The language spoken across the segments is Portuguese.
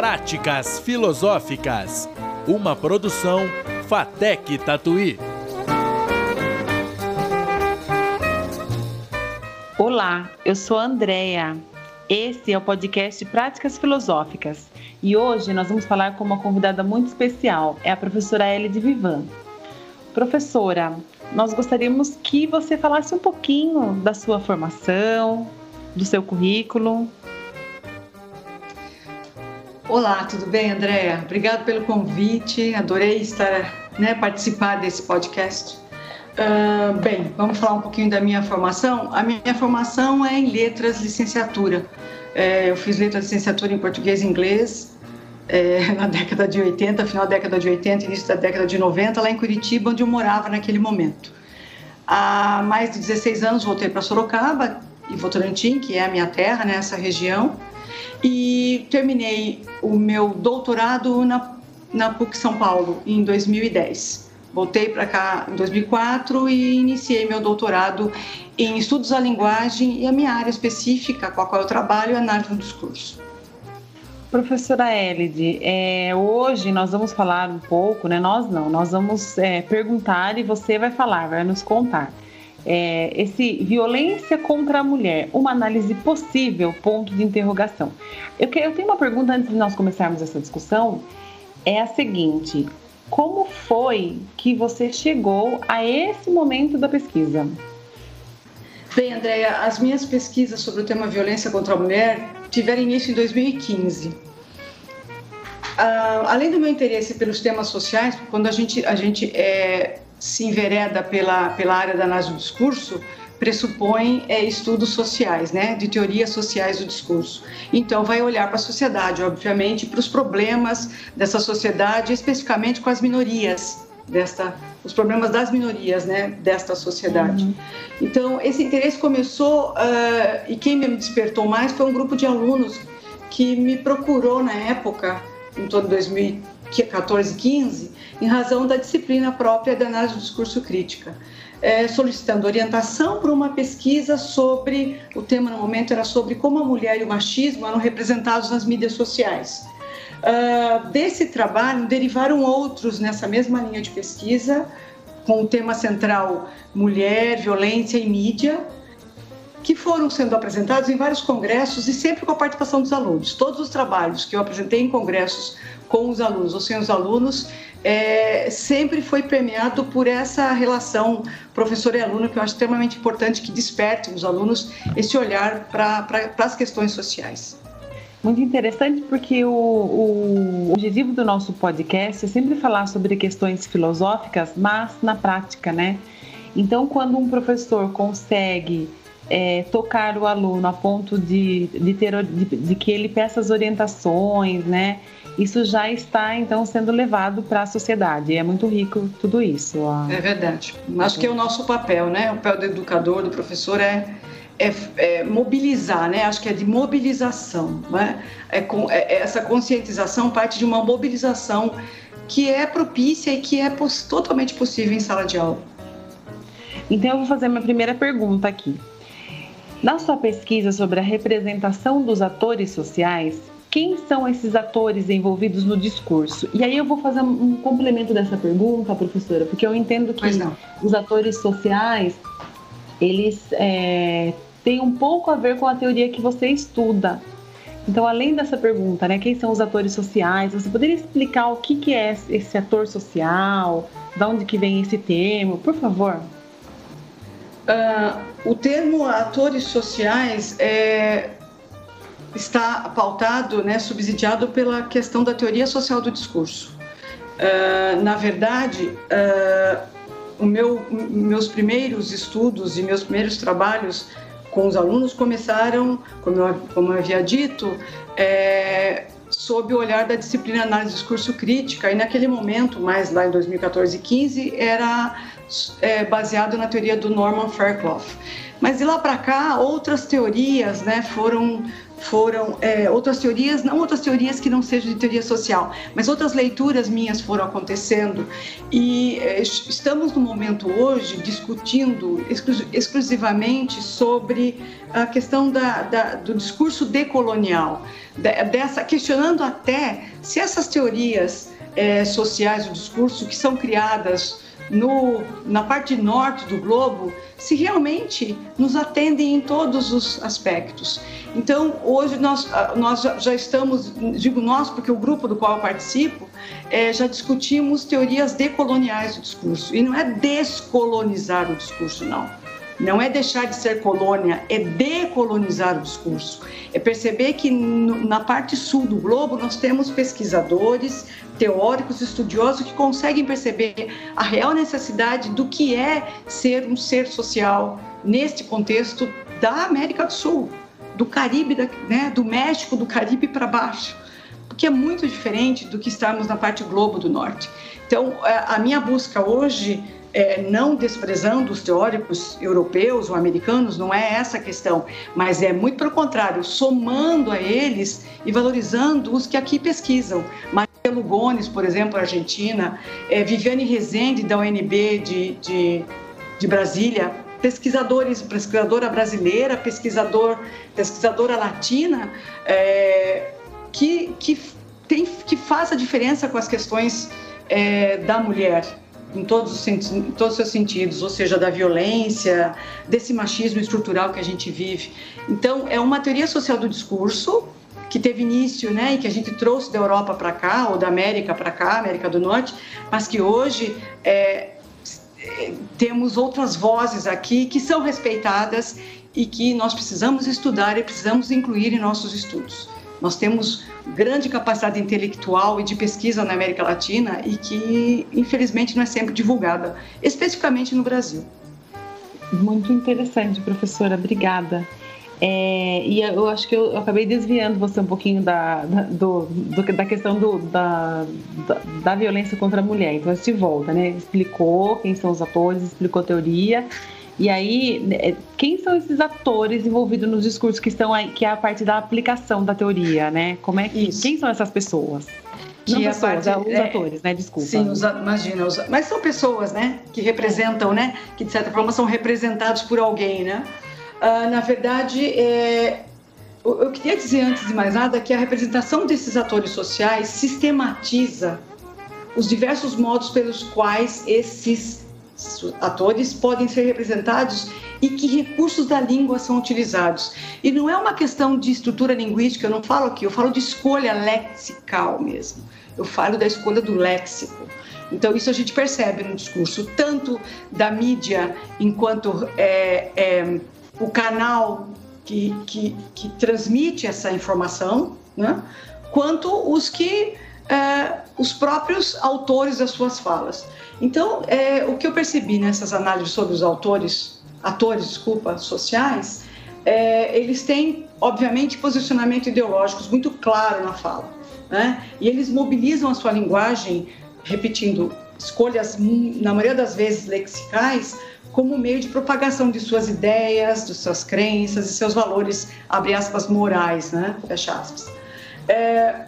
Práticas Filosóficas, uma produção Fatec Tatuí. Olá, eu sou a Andrea. Esse é o podcast Práticas Filosóficas e hoje nós vamos falar com uma convidada muito especial, é a professora Ellie de Vivan. Professora, nós gostaríamos que você falasse um pouquinho da sua formação, do seu currículo. Olá, tudo bem, Andréa? Obrigado pelo convite, adorei estar, né, participar desse podcast. Uh, bem, vamos falar um pouquinho da minha formação. A minha formação é em letras, licenciatura. É, eu fiz letras, licenciatura em português e inglês é, na década de 80, final da década de 80, início da década de 90, lá em Curitiba, onde eu morava naquele momento. Há mais de 16 anos voltei para Sorocaba e Votorantim, que é a minha terra, nessa né, região, e terminei o meu doutorado na, na PUC São Paulo em 2010. Voltei para cá em 2004 e iniciei meu doutorado em estudos da linguagem e a minha área específica com a qual eu trabalho é análise do discurso. Professora Elide, é, hoje nós vamos falar um pouco, né? Nós não, nós vamos é, perguntar e você vai falar, vai nos contar é, esse violência contra a mulher, uma análise possível, ponto de interrogação. Eu, eu tenho uma pergunta antes de nós começarmos essa discussão, é a seguinte: como foi que você chegou a esse momento da pesquisa? Bem, Andréia, as minhas pesquisas sobre o tema violência contra a mulher tiveram início em 2015. Uh, ah, além do meu interesse pelos temas sociais, quando a gente, a gente é, se envereda pela, pela área da análise do discurso, pressupõe é, estudos sociais, né, de teorias sociais do discurso. Então, vai olhar para a sociedade, obviamente, para os problemas dessa sociedade, especificamente com as minorias desta, os problemas das minorias, né, desta sociedade. Uhum. Então, esse interesse começou uh, e quem me despertou mais foi um grupo de alunos que me procurou na época, em torno de 2000 14 15, em razão da disciplina própria da análise do discurso crítica, é, solicitando orientação para uma pesquisa sobre, o tema no momento era sobre como a mulher e o machismo eram representados nas mídias sociais. Uh, desse trabalho derivaram outros nessa mesma linha de pesquisa, com o tema central mulher, violência e mídia, que foram sendo apresentados em vários congressos e sempre com a participação dos alunos. Todos os trabalhos que eu apresentei em congressos com os alunos ou sem os alunos é, sempre foi permeado por essa relação professor e aluno que eu acho extremamente importante que desperte nos alunos esse olhar para as questões sociais. Muito interessante porque o, o, objetivo do nosso podcast é sempre falar sobre questões filosóficas, mas na prática, né? Então, quando um professor consegue é, tocar o aluno a ponto de, de, ter, de, de que ele peça as orientações, né? Isso já está então sendo levado para a sociedade. É muito rico tudo isso. É verdade. Acho que é o nosso papel, né? O papel do educador, do professor é é, é, mobilizar, né? Acho que é de mobilização, né? É, com, é, é essa conscientização parte de uma mobilização que é propícia e que é poss totalmente possível em sala de aula. Então eu vou fazer minha primeira pergunta aqui. Na sua pesquisa sobre a representação dos atores sociais, quem são esses atores envolvidos no discurso? E aí eu vou fazer um complemento dessa pergunta, professora, porque eu entendo que os atores sociais, eles é, têm um pouco a ver com a teoria que você estuda. Então, além dessa pergunta, né, quem são os atores sociais, você poderia explicar o que, que é esse ator social, de onde que vem esse termo, por favor? Uh, o termo atores sociais é, está pautado, né, subsidiado pela questão da teoria social do discurso. Uh, na verdade, uh, o meu, meus primeiros estudos e meus primeiros trabalhos com os alunos começaram, como eu, como eu havia dito, é, sob o olhar da disciplina análise do discurso crítica, e naquele momento, mais lá em 2014 e 15, era é, baseado na teoria do Norman Fairclough. Mas de lá para cá, outras teorias né, foram foram é, outras teorias, não outras teorias que não sejam de teoria social, mas outras leituras minhas foram acontecendo. E é, estamos no momento hoje discutindo exclu exclusivamente sobre a questão da, da, do discurso decolonial, dessa questionando até se essas teorias é, sociais do discurso que são criadas no, na parte norte do globo se realmente nos atendem em todos os aspectos. Então, hoje nós, ah, nós já estamos, digo nós porque o grupo do qual eu participo, é, já discutimos teorias decoloniais do discurso. E não é descolonizar o discurso, não. Não é deixar de ser colônia, é decolonizar o discurso. É perceber que no, na parte sul do globo nós temos pesquisadores, teóricos, estudiosos que conseguem perceber a real necessidade do que é ser um ser social neste contexto da América do Sul, do Caribe, né, do México, do Caribe para baixo, porque é muito diferente do que estarmos na parte globo do norte. Então, é, a minha busca hoje é, não desprezando os teóricos europeus ou americanos, não é essa a questão, mas é muito pelo contrário, somando a eles e valorizando os que aqui pesquisam. Maria Lugones, por exemplo, Argentina, é, Viviane Rezende, da UNB de, de, de Brasília, pesquisadores, pesquisadora brasileira, pesquisador, pesquisadora latina, é, que, que, tem, que faz a diferença com as questões é, da mulher em todos, os, em todos os seus sentidos, ou seja, da violência, desse machismo estrutural que a gente vive. Então, é uma teoria social do discurso que teve início, né, e que a gente trouxe da Europa para cá, ou da América para cá, América do Norte, mas que hoje é, temos outras vozes aqui que são respeitadas e que nós precisamos estudar e precisamos incluir em nossos estudos. Nós temos grande capacidade intelectual e de pesquisa na América Latina e que, infelizmente, não é sempre divulgada, especificamente no Brasil. Muito interessante, professora. Obrigada. É, e eu acho que eu, eu, acabei desviando você um pouquinho da, da, do, do, da questão do, da, da, da, violência contra a mulher. Então, a gente volta, né? Explicou quem são os atores, explicou a teoria. E aí, né, quem são esses atores envolvidos nos discursos que estão aí, que é a parte da aplicação da teoria, né? Como é que, Isso. quem são essas pessoas? Que Não pessoas, parte, os é, atores, né? Desculpa. Sim, os, imagina, os, mas são pessoas, né? Que representam, né? Que de certa forma são representados por alguém, né? Uh, na verdade, é, eu queria dizer antes de mais nada que a representação desses atores sociais sistematiza os diversos modos pelos quais esses atores podem ser representados e que recursos da língua são utilizados. E não é uma questão de estrutura linguística, eu não falo aqui, eu falo de escolha lexical mesmo. Eu falo da escolha do léxico. Então, isso a gente percebe no discurso, tanto da mídia, enquanto é, é, o canal que, que, que, transmite essa informação, né? quanto os que é, os próprios autores das suas falas. Então, é, o que eu percebi nessas análises sobre os autores, atores, desculpa, sociais, é, eles têm, obviamente, posicionamento ideológicos muito claro na fala, né? E eles mobilizam a sua linguagem, repetindo escolhas, na maioria das vezes lexicais, como meio de propagação de suas ideias, de suas crenças e seus valores, abre aspas, morais, né? Fecha aspas. É,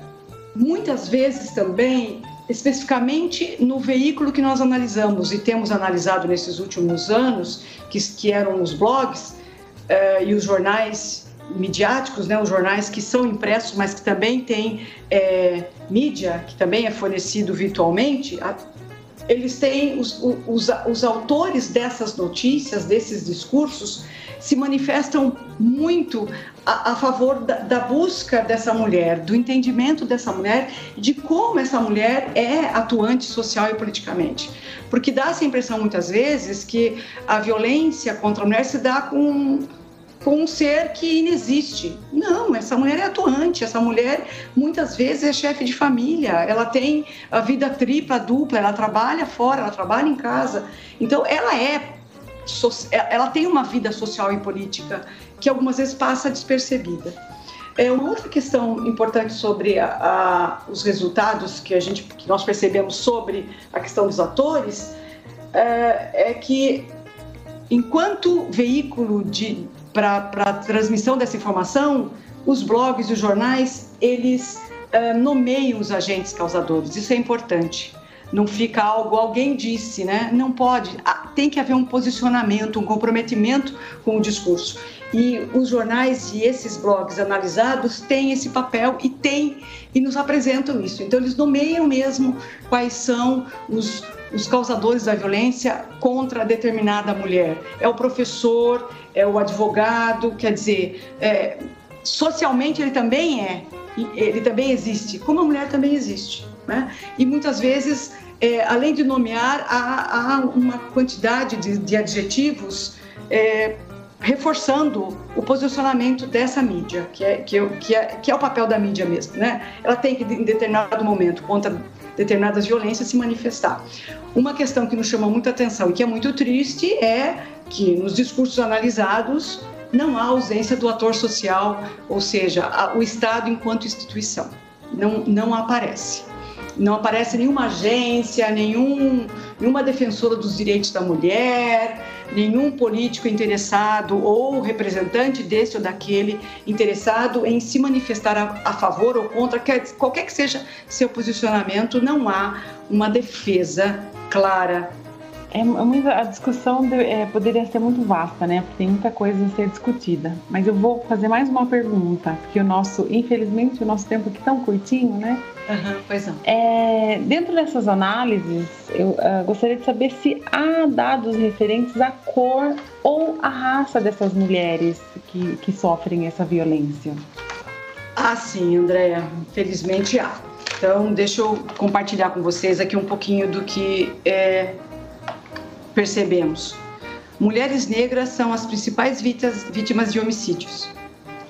muitas vezes também especificamente no veículo que nós analisamos e temos analisado nesses últimos anos, que, que eram os blogs uh, e os jornais midiáticos, né, os jornais que são impressos, mas que também têm é, mídia, que também é fornecido virtualmente, eles têm os, os, os autores dessas notícias, desses discursos, se manifestam muito a, a favor da, da, busca dessa mulher, do entendimento dessa mulher, de como essa mulher é atuante social e politicamente. Porque dá essa impressão muitas vezes que a violência contra a mulher se dá com com um ser que inexiste. Não, essa mulher é atuante, essa mulher muitas vezes é chefe de família, ela tem a vida tripla, dupla, ela trabalha fora, ela trabalha em casa. Então, ela é ela tem uma vida social e política que algumas vezes passa despercebida. É uma outra questão importante sobre a, a, os resultados que a gente que nós percebemos sobre a questão dos atores é, é que enquanto veículo para a transmissão dessa informação, os blogs e os jornais, eles uh, nomeiam os agentes causadores. Isso é importante. Não fica algo, alguém disse, né? Não pode. Tem que haver um posicionamento, um comprometimento com o discurso. E os jornais e esses blogs analisados têm esse papel e têm e nos apresentam isso. Então eles nomeiam mesmo quais são os, os causadores da violência contra determinada mulher. É o professor, é o advogado, quer dizer, é, socialmente ele também é, ele também existe, como a mulher também existe. Né? E muitas vezes, é, além de nomear, há, há uma quantidade de, de adjetivos é, reforçando o posicionamento dessa mídia, que é, que, é, que, é, que é o papel da mídia mesmo. Né? Ela tem que, em determinado momento, contra determinadas violências, se manifestar. Uma questão que nos chama muita atenção e que é muito triste é que nos discursos analisados não há ausência do ator social, ou seja, o Estado enquanto instituição. Não, não aparece. Não aparece nenhuma agência, nenhum, nenhuma defensora dos direitos da mulher, nenhum político interessado ou representante desse ou daquele interessado em se manifestar a, a favor ou contra, quer, qualquer que seja seu posicionamento, não há uma defesa clara é, é a discussão de, é, poderia ser muito vasta, né? Porque tem muita coisa a ser discutida. Mas eu vou fazer mais uma pergunta, porque o nosso, infelizmente, o nosso tempo aqui é tão curtinho, né? Uhum, pois não. É, dentro dessas análises, eu uh, gostaria de saber se há dados referentes à cor ou à raça dessas mulheres que, que sofrem essa violência. Ah, sim, Andréia. Felizmente há. Então, deixa eu compartilhar com vocês aqui um pouquinho do que é, percebemos. Mulheres negras são as principais vítimas de homicídios.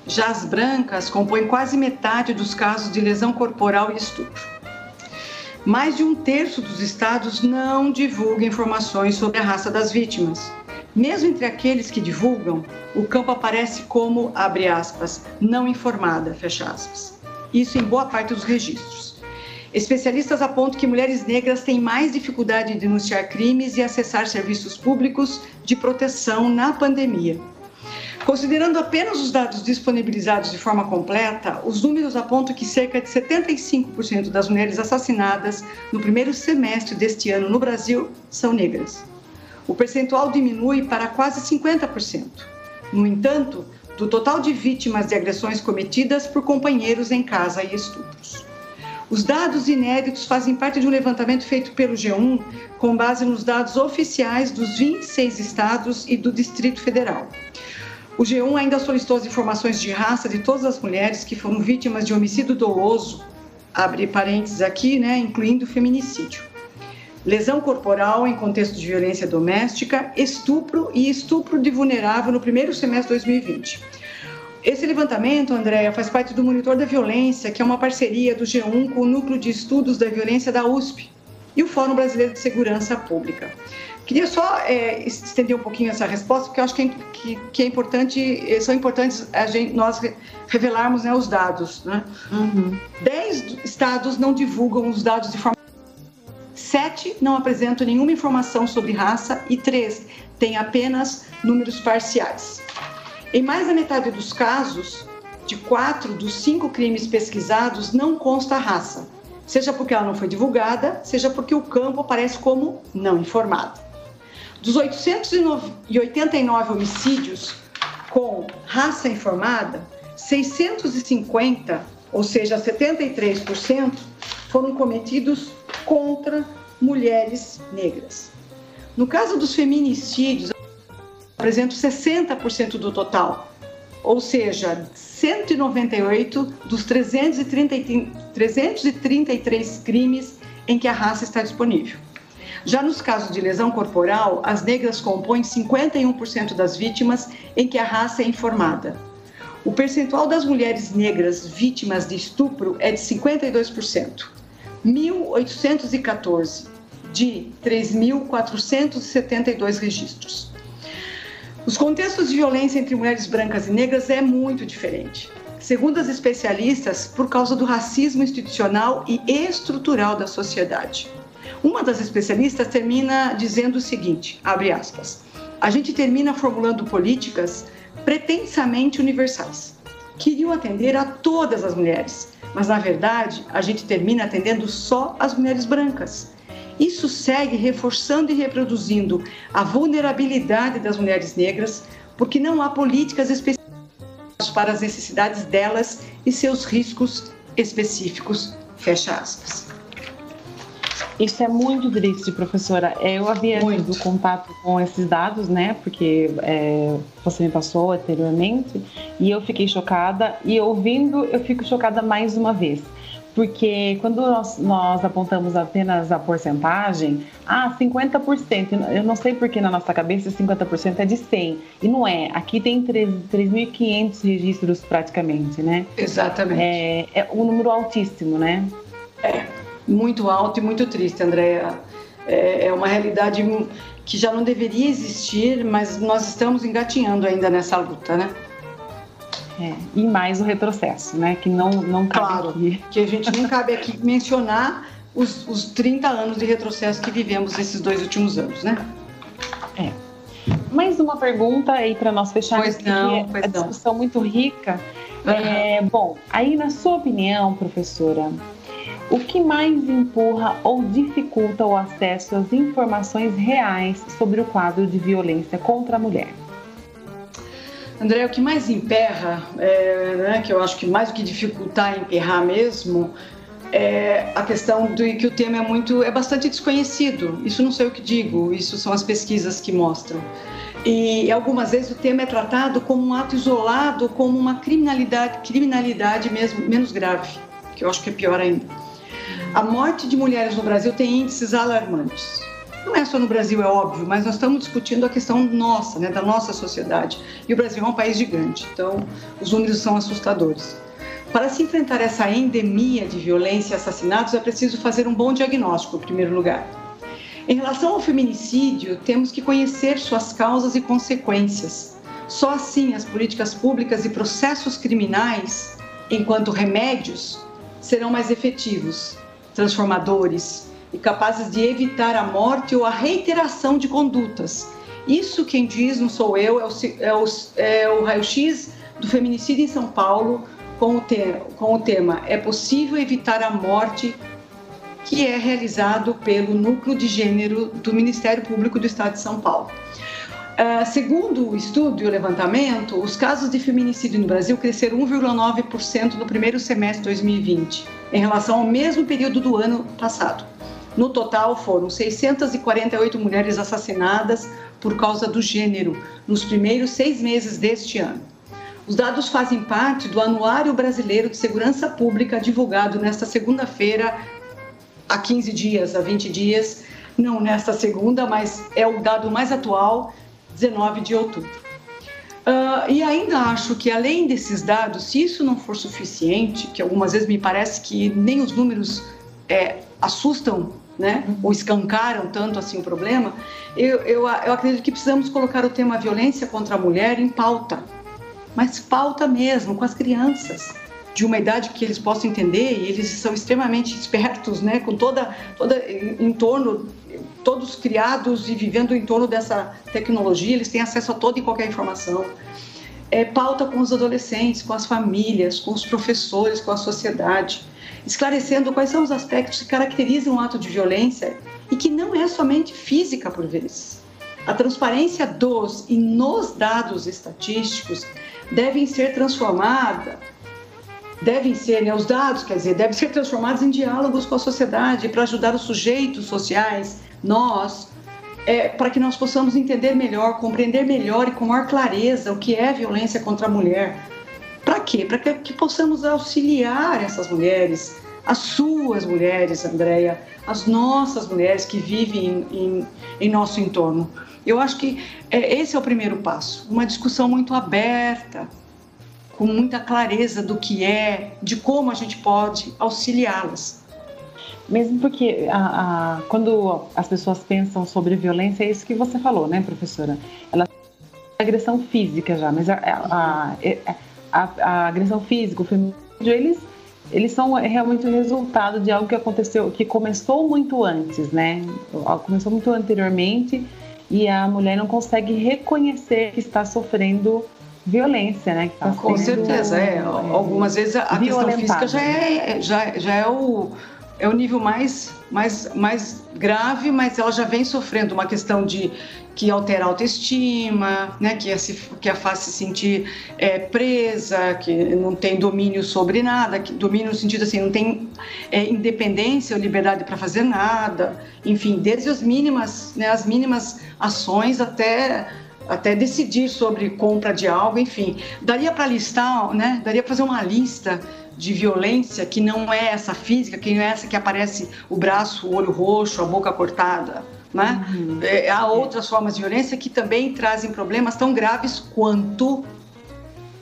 Já as brancas compõem quase metade dos casos de lesão corporal e estupro. Mais de um terço dos estados não divulga informações sobre a raça das vítimas. Mesmo entre aqueles que divulgam, o campo aparece como, abre aspas, não informada, fecha aspas. Isso em boa parte dos registros. Especialistas apontam que mulheres negras têm mais dificuldade em denunciar crimes e acessar serviços públicos de proteção na pandemia. Considerando apenas os dados disponibilizados de forma completa, os números apontam que cerca de 75% das mulheres assassinadas no primeiro semestre deste ano no Brasil são negras. O percentual diminui para quase 50%. No entanto, do total de vítimas de agressões cometidas por companheiros em casa e estupros. Os dados inéditos fazem parte de um levantamento feito pelo G1 com base nos dados oficiais dos 26 estados e do Distrito Federal. O G1 ainda solicitou as informações de raça de todas as mulheres que foram vítimas de homicídio doloso, abre parênteses aqui, né, incluindo feminicídio, lesão corporal em contexto de violência doméstica, estupro e estupro de vulnerável no primeiro semestre de 2020. Esse levantamento, Andréa, faz parte do Monitor da Violência, que é uma parceria do G1 com o Núcleo de Estudos da Violência da USP e o Fórum Brasileiro de Segurança Pública. Queria só é, estender um pouquinho essa resposta, porque eu acho que é, que, que é importante, eh, são importantes a gente, nós revelarmos né, os dados. Né? Uhum. Dez estados não divulgam os dados de forma. Sete não apresentam nenhuma informação sobre raça e três têm apenas números parciais. Em mais da metade dos casos, de quatro dos cinco crimes pesquisados, não consta raça, seja porque ela não foi divulgada, seja porque o campo aparece como não informado. Dos 889 homicídios com raça informada, 650, ou seja, 73%, foram cometidos contra mulheres negras. No caso dos feminicídios, representam 60% do total, ou seja, 198 dos 333 crimes em que a raça está disponível. Já nos casos de lesão corporal, as negras compõem 51% das vítimas em que a raça é informada. O percentual das mulheres negras vítimas de estupro é de 52%, 1.814 de 3.472 registros. Os contextos de violência entre mulheres brancas e negras é muito diferente. Segundo as especialistas, por causa do racismo institucional e estrutural da sociedade. Uma das especialistas termina dizendo o seguinte, abre aspas, a gente termina formulando políticas pretensamente universais. Queriam atender a todas as mulheres, mas na verdade a gente termina atendendo só as mulheres brancas. Isso segue reforçando e reproduzindo a vulnerabilidade das mulheres negras, porque não há políticas específicas para as necessidades delas e seus riscos específicos. Fecha aspas. Isso é muito triste, professora. Eu havia muito. tido contato com esses dados, né? Porque é, você me passou anteriormente e eu fiquei chocada. E ouvindo, eu fico chocada mais uma vez. Porque quando nós, nós apontamos apenas a porcentagem, ah, 50%. Eu não sei porque na nossa cabeça 50% é de 100. E não é. Aqui tem 3.500 registros praticamente, né? Exatamente. É, é um número altíssimo, né? É muito alto e muito triste, Andréa. É, é uma realidade que já não deveria existir, mas nós estamos engatinhando ainda nessa luta, né? É, e mais o retrocesso, né? Que não, não cabe claro, aqui. que a gente não cabe aqui mencionar os, os 30 anos de retrocesso que vivemos nesses dois últimos anos, né? É. Mais uma pergunta aí para nós fecharmos, pois não, pois a discussão muito rica. Uhum. É, bom, aí na sua opinião, professora, o que mais empurra ou dificulta o acesso às informações reais sobre o quadro de violência contra a mulher? André, o que mais emperra, é, né, que eu acho que mais do que dificultar emperrar mesmo, é a questão de que o tema é muito, é bastante desconhecido. Isso não sei o que digo, isso são as pesquisas que mostram. E algumas vezes o tema é tratado como um ato isolado, como uma criminalidade, criminalidade mesmo menos grave, que eu acho que é pior ainda. A morte de mulheres no Brasil tem índices alarmantes. Não é só no Brasil, é óbvio, mas nós estamos discutindo a questão nossa, né, da nossa sociedade. E o Brasil é um país gigante, então os números são assustadores. Para se enfrentar essa endemia de violência e assassinatos, é preciso fazer um bom diagnóstico, em primeiro lugar. Em relação ao feminicídio, temos que conhecer suas causas e consequências. Só assim as políticas públicas e processos criminais, enquanto remédios, serão mais efetivos, transformadores e capazes de evitar a morte ou a reiteração de condutas. Isso quem diz, não sou eu, é o, é o, é o raio-x do feminicídio em São Paulo com o, te, com o tema É possível evitar a morte que é realizado pelo Núcleo de Gênero do Ministério Público do Estado de São Paulo. Uh, segundo o estudo e o levantamento, os casos de feminicídio no Brasil cresceram 1,9% no primeiro semestre de 2020, em relação ao mesmo período do ano passado. No total, foram 648 mulheres assassinadas por causa do gênero nos primeiros seis meses deste ano. Os dados fazem parte do Anuário Brasileiro de Segurança Pública, divulgado nesta segunda-feira, há 15 dias, há 20 dias, não nesta segunda, mas é o dado mais atual 19 de outubro. Uh, e ainda acho que, além desses dados, se isso não for suficiente, que algumas vezes me parece que nem os números é, assustam né, ou escancaram tanto assim o problema, eu, eu, eu acredito que precisamos colocar o tema violência contra a mulher em pauta, mas pauta mesmo, com as crianças. De uma idade que eles possam entender e eles são extremamente espertos, né, com toda toda em, torno todos criados e vivendo em torno dessa tecnologia, eles têm acesso a toda e qualquer informação. É, pauta com os adolescentes, com as famílias, com os professores, com a sociedade, esclarecendo quais são os aspectos que caracterizam o ato de violência e que não é somente física por vezes. A transparência dos e nos dados estatísticos devem ser transformada devem ser, né, os dados, quer dizer, devem ser transformados em diálogos com a sociedade para ajudar os sujeitos sociais, nós, é, para que nós possamos entender melhor, compreender melhor e com maior clareza o que é violência contra a mulher. Quê? Para que, que, possamos auxiliar essas mulheres, as suas mulheres, Andréia, as nossas mulheres que vivem em, em, em nosso entorno. Eu acho que é, esse é o primeiro passo, uma discussão muito aberta, com muita clareza do que é, de como a gente pode auxiliá-las. Mesmo porque a, a, quando as pessoas pensam sobre violência, é isso que você falou, né, professora? Ela agressão física já, mas a, a, a agressão física, o feminicídio, eles, eles são realmente o resultado de algo que aconteceu, que começou muito antes, né? Começou muito anteriormente e a mulher não consegue reconhecer que está sofrendo violência, né? Tá Com certeza, é. Algumas vezes a questão física já é, já, já é o é o nível mais, mais, mais grave, mas ela já vem sofrendo uma questão de que altera a autoestima, né, que, a, que a faz se sentir é, presa, que não tem domínio sobre nada, que domínio no sentido assim, não tem é, independência ou liberdade para fazer nada, enfim, desde as mínimas, né, as mínimas ações até até decidir sobre compra de algo, enfim, daria para listar, né, daria para fazer uma lista de violência que não é essa física, que não é essa que aparece o braço, o olho roxo, a boca cortada, né? Uhum. É, há outras formas de violência que também trazem problemas tão graves quanto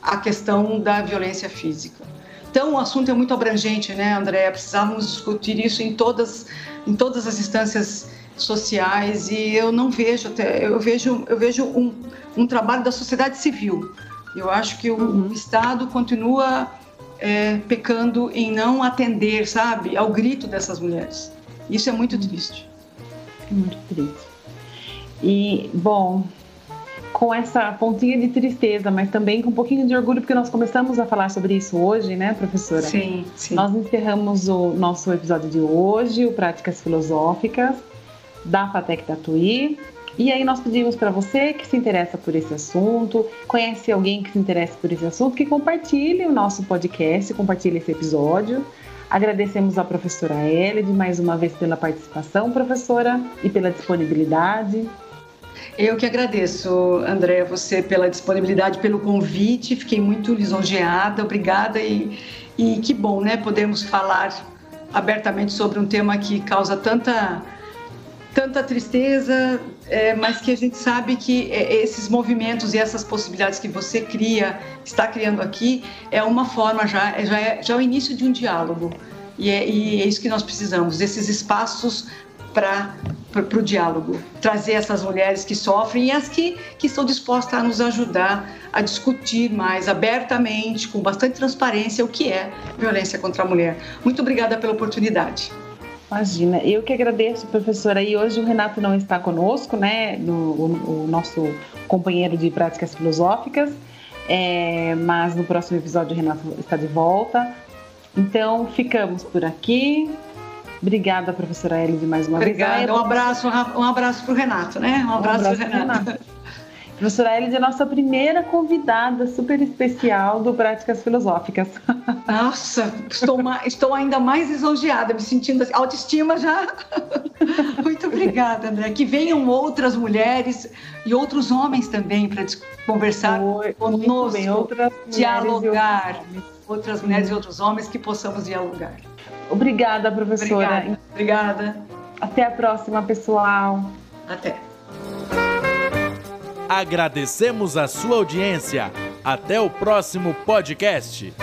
a questão da violência física. Então, o assunto é muito abrangente, né, André? Precisávamos discutir isso em todas, em todas as instâncias sociais e eu não vejo até, eu vejo, eu vejo um, um trabalho da sociedade civil. Eu acho que o, uhum. Estado continua é, pecando em não atender, sabe, ao grito dessas mulheres. Isso é muito triste. É muito triste. E, bom, com essa pontinha de tristeza, mas também com um pouquinho de orgulho, porque nós começamos a falar sobre isso hoje, né, professora? Sim, sim. Nós encerramos o nosso episódio de hoje, o Práticas Filosóficas, da FATEC Tatuí. E aí nós pedimos para você que se interessa por esse assunto, conhece alguém que se interessa por esse assunto, que compartilhe o nosso podcast, compartilhe esse episódio. Agradecemos à professora Elide mais uma vez pela participação, professora, e pela disponibilidade. Eu que agradeço, André, você pela disponibilidade, pelo convite. Fiquei muito lisonjeada, obrigada e, e que bom, né? Podemos falar abertamente sobre um tema que causa tanta tanta tristeza, é, mas que a gente sabe que é, esses movimentos e essas possibilidades que você cria, está criando aqui, é uma forma já, é, já é, já é o início de um diálogo. E é, e é isso que nós precisamos, desses espaços para o diálogo, trazer essas mulheres que sofrem e as que, que estão dispostas a nos ajudar a discutir mais abertamente, com bastante transparência, o que é violência contra a mulher. Muito obrigada pela oportunidade. Imagina, eu que agradeço, professora. E hoje o Renato não está conosco, né? No, o, o nosso companheiro de práticas filosóficas, é, mas no próximo episódio o Renato está de volta. Então ficamos por aqui. Obrigada, professora Elide, mais uma Obrigada. vez. Obrigada, um abraço, um abraço para o Renato, né? Um abraço, um abraço para o Renato. Renato. Professora Elide é nossa primeira convidada super especial do Práticas Filosóficas. Nossa, estou, estou ainda mais lisonjeada, me sentindo assim, autoestima já. Muito obrigada, André. Que venham outras mulheres e outros homens também para conversar Foi, conosco, bem, outras dialogar. Outras, outras mulheres e outros homens que possamos dialogar. Obrigada, professora. Obrigada. Obrigada. Até a próxima, pessoal. Até. Agradecemos a sua audiência. Até o próximo podcast.